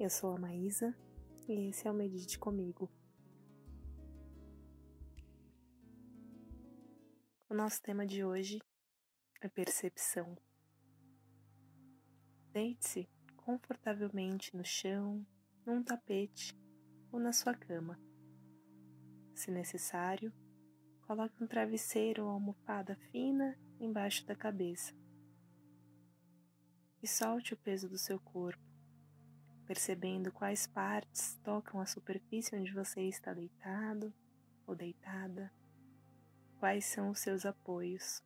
Eu sou a Maísa e esse é o Medite Comigo. O nosso tema de hoje é percepção. Deite-se confortavelmente no chão, num tapete ou na sua cama. Se necessário, coloque um travesseiro ou almofada fina embaixo da cabeça e solte o peso do seu corpo percebendo quais partes tocam a superfície onde você está deitado ou deitada, quais são os seus apoios.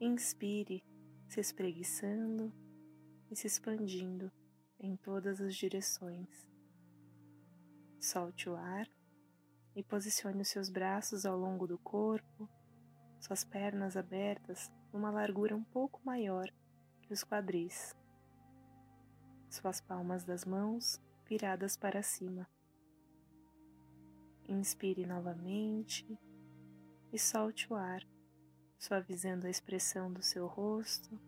Inspire, se espreguiçando e se expandindo em todas as direções. Solte o ar e posicione os seus braços ao longo do corpo, suas pernas abertas numa largura um pouco maior que os quadris suas palmas das mãos viradas para cima. Inspire novamente e solte o ar, suavizando a expressão do seu rosto,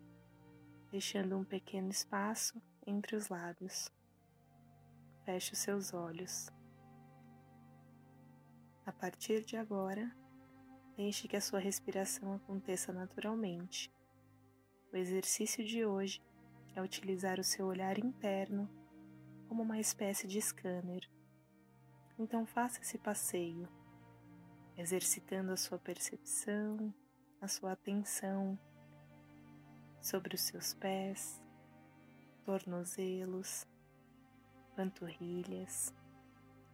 deixando um pequeno espaço entre os lábios. Feche os seus olhos. A partir de agora, deixe que a sua respiração aconteça naturalmente. O exercício de hoje é utilizar o seu olhar interno como uma espécie de scanner. Então faça esse passeio, exercitando a sua percepção, a sua atenção sobre os seus pés, tornozelos, panturrilhas,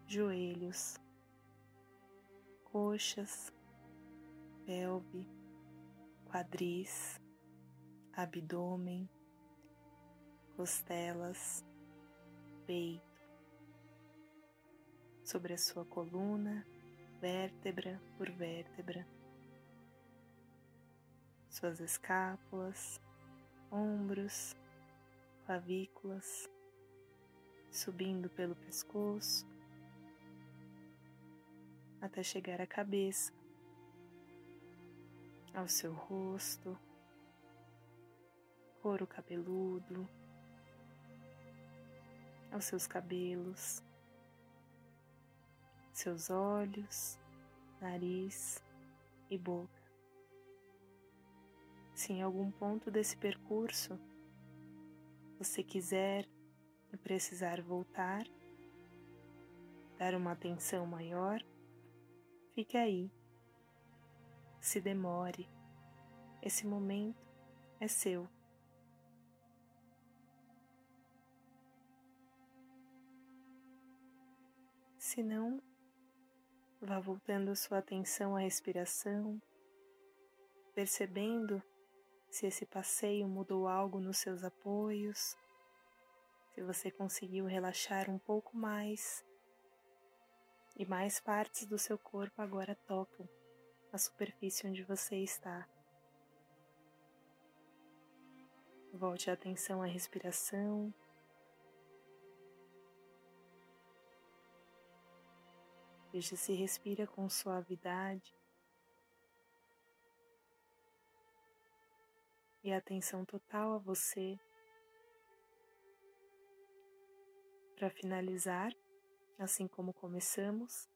joelhos, coxas, pelve, quadris, abdômen, costelas, peito, sobre a sua coluna, vértebra por vértebra, suas escápulas, ombros, clavículas, subindo pelo pescoço até chegar à cabeça, ao seu rosto, couro cabeludo, aos seus cabelos, seus olhos, nariz e boca. Se em algum ponto desse percurso você quiser e precisar voltar, dar uma atenção maior, fique aí. Se demore, esse momento é seu. Se não, vá voltando sua atenção à respiração, percebendo se esse passeio mudou algo nos seus apoios, se você conseguiu relaxar um pouco mais e mais partes do seu corpo agora tocam a superfície onde você está. Volte a atenção à respiração. Veja se respira com suavidade e atenção total a você. Para finalizar, assim como começamos,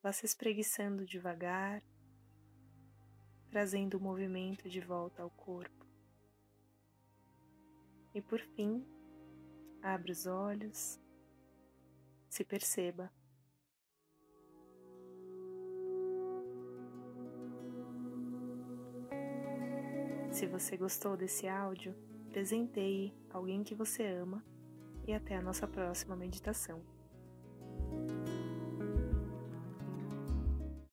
vá se espreguiçando devagar, trazendo o movimento de volta ao corpo. E por fim, abre os olhos, se perceba. Se você gostou desse áudio, presenteie alguém que você ama e até a nossa próxima meditação.